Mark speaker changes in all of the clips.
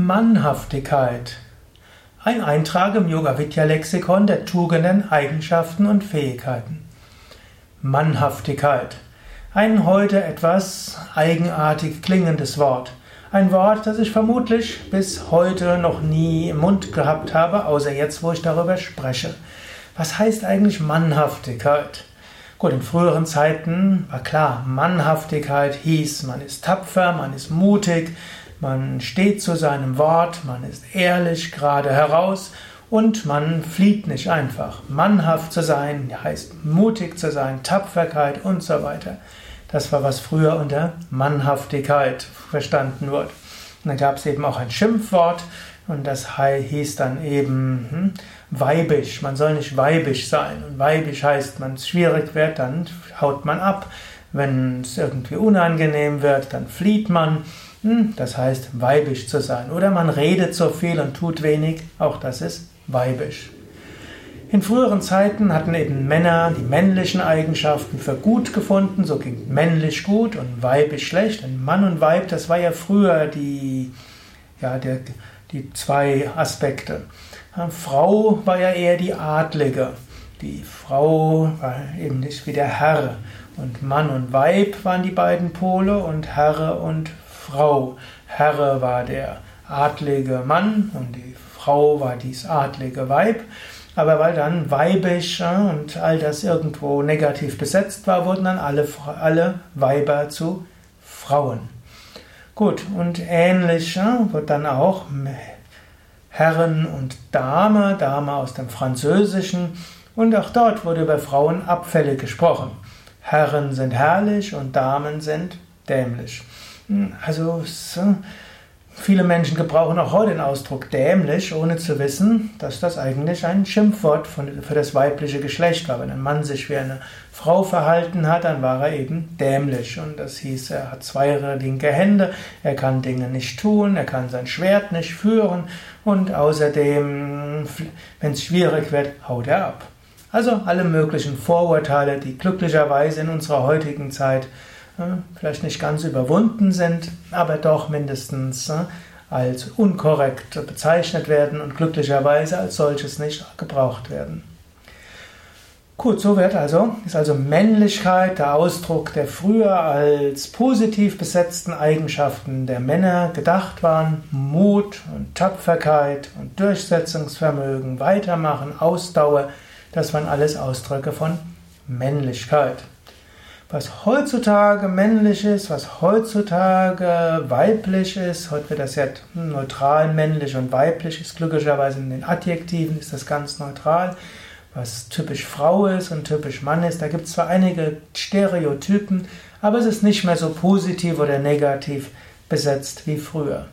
Speaker 1: Mannhaftigkeit. Ein Eintrag im Yoga Vidya Lexikon der Tugenden, Eigenschaften und Fähigkeiten. Mannhaftigkeit. Ein heute etwas eigenartig klingendes Wort. Ein Wort, das ich vermutlich bis heute noch nie im Mund gehabt habe, außer jetzt, wo ich darüber spreche. Was heißt eigentlich Mannhaftigkeit? Gut, in früheren Zeiten war klar, Mannhaftigkeit hieß, man ist tapfer, man ist mutig, man steht zu seinem Wort, man ist ehrlich gerade heraus und man flieht nicht einfach. Mannhaft zu sein heißt mutig zu sein, Tapferkeit und so weiter. Das war, was früher unter Mannhaftigkeit verstanden wurde. Und dann gab es eben auch ein Schimpfwort und das hieß dann eben hm, weibisch. Man soll nicht weibisch sein. Und weibisch heißt, wenn es schwierig wird, dann haut man ab. Wenn es irgendwie unangenehm wird, dann flieht man. Hm, das heißt, weibisch zu sein. Oder man redet so viel und tut wenig, auch das ist weibisch. In früheren Zeiten hatten eben Männer die männlichen Eigenschaften für gut gefunden, so ging männlich gut und weibisch schlecht. Und Mann und Weib, das war ja früher die, ja, der, die zwei Aspekte. Frau war ja eher die Adlige. Die Frau war eben nicht wie der Herr. Und Mann und Weib waren die beiden Pole und Herr und Frau. Herr war der adlige Mann und die Frau war dies adlige Weib. Aber weil dann weibisch und all das irgendwo negativ besetzt war, wurden dann alle, alle Weiber zu Frauen. Gut, und ähnlich wird dann auch Herren und Dame, Dame aus dem Französischen, und auch dort wurde über Frauen abfällig gesprochen. Herren sind herrlich und Damen sind dämlich. Hm, also viele Menschen gebrauchen auch heute den Ausdruck dämlich, ohne zu wissen, dass das eigentlich ein Schimpfwort für das weibliche Geschlecht war. Wenn ein Mann sich wie eine Frau verhalten hat, dann war er eben dämlich. Und das hieß, er hat zwei linke Hände, er kann Dinge nicht tun, er kann sein Schwert nicht führen und außerdem, wenn es schwierig wird, haut er ab. Also alle möglichen Vorurteile, die glücklicherweise in unserer heutigen Zeit vielleicht nicht ganz überwunden sind, aber doch mindestens als unkorrekt bezeichnet werden und glücklicherweise als solches nicht gebraucht werden. Gut, so wird also, ist also Männlichkeit der Ausdruck der früher als positiv besetzten Eigenschaften der Männer gedacht waren. Mut und Tapferkeit und Durchsetzungsvermögen, Weitermachen, Ausdauer, das waren alles Ausdrücke von Männlichkeit. Was heutzutage männlich ist, was heutzutage weiblich ist, heute wird das ja neutral männlich und weiblich ist, glücklicherweise in den Adjektiven ist das ganz neutral. Was typisch Frau ist und typisch Mann ist, da gibt es zwar einige Stereotypen, aber es ist nicht mehr so positiv oder negativ besetzt wie früher.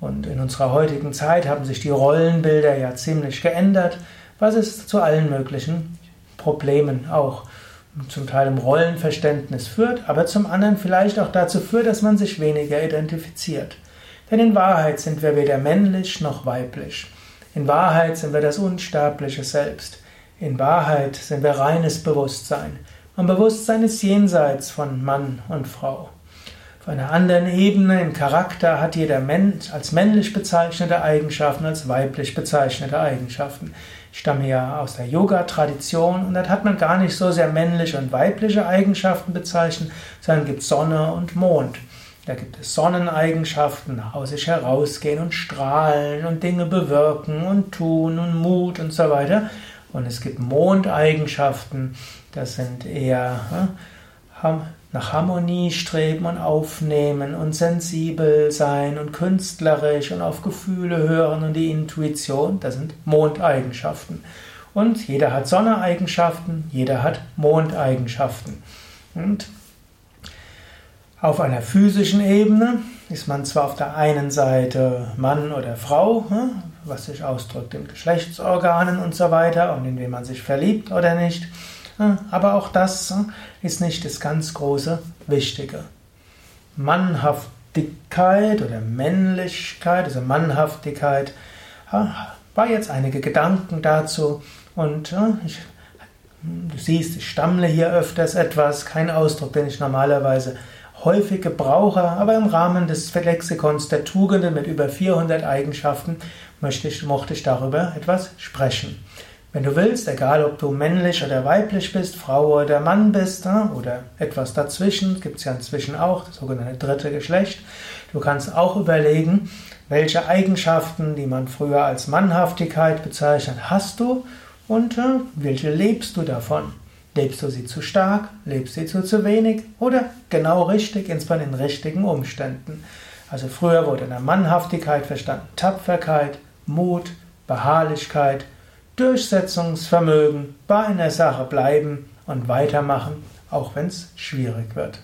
Speaker 1: Und in unserer heutigen Zeit haben sich die Rollenbilder ja ziemlich geändert, was es zu allen möglichen Problemen auch zum Teil im Rollenverständnis führt, aber zum anderen vielleicht auch dazu führt, dass man sich weniger identifiziert. Denn in Wahrheit sind wir weder männlich noch weiblich. In Wahrheit sind wir das unsterbliche Selbst. In Wahrheit sind wir reines Bewusstsein. Und Bewusstsein ist jenseits von Mann und Frau. Auf einer anderen Ebene im Charakter hat jeder Mensch als männlich bezeichnete Eigenschaften, als weiblich bezeichnete Eigenschaften. Ich stamme ja aus der Yoga-Tradition und dort hat man gar nicht so sehr männliche und weibliche Eigenschaften bezeichnet, sondern gibt Sonne und Mond. Da gibt es Sonneneigenschaften, aus sich herausgehen und strahlen und Dinge bewirken und tun und Mut und so weiter. Und es gibt Mondeigenschaften, das sind eher nach Harmonie streben und aufnehmen und sensibel sein und künstlerisch und auf Gefühle hören und die Intuition, das sind Mondeigenschaften. Und jeder hat Sonneeigenschaften, jeder hat Mondeigenschaften. Und auf einer physischen Ebene ist man zwar auf der einen Seite Mann oder Frau, hm, was sich ausdrückt in Geschlechtsorganen und so weiter und in wen man sich verliebt oder nicht. Aber auch das ist nicht das ganz große Wichtige. Mannhaftigkeit oder Männlichkeit, also Mannhaftigkeit, war jetzt einige Gedanken dazu und ich, du siehst, ich stammle hier öfters etwas, kein Ausdruck, den ich normalerweise häufig gebrauche, aber im Rahmen des Lexikons der Tugenden mit über 400 Eigenschaften möchte ich, mochte ich darüber etwas sprechen. Wenn du willst, egal ob du männlich oder weiblich bist, Frau oder Mann bist oder etwas dazwischen, gibt es ja inzwischen auch, das sogenannte dritte Geschlecht, du kannst auch überlegen, welche Eigenschaften, die man früher als Mannhaftigkeit bezeichnet, hast du und äh, welche lebst du davon? Lebst du sie zu stark? Lebst du sie zu, zu wenig? Oder genau richtig, insbesondere in richtigen Umständen? Also früher wurde in der Mannhaftigkeit verstanden Tapferkeit, Mut, Beharrlichkeit, Durchsetzungsvermögen, bei einer Sache bleiben und weitermachen, auch wenn es schwierig wird.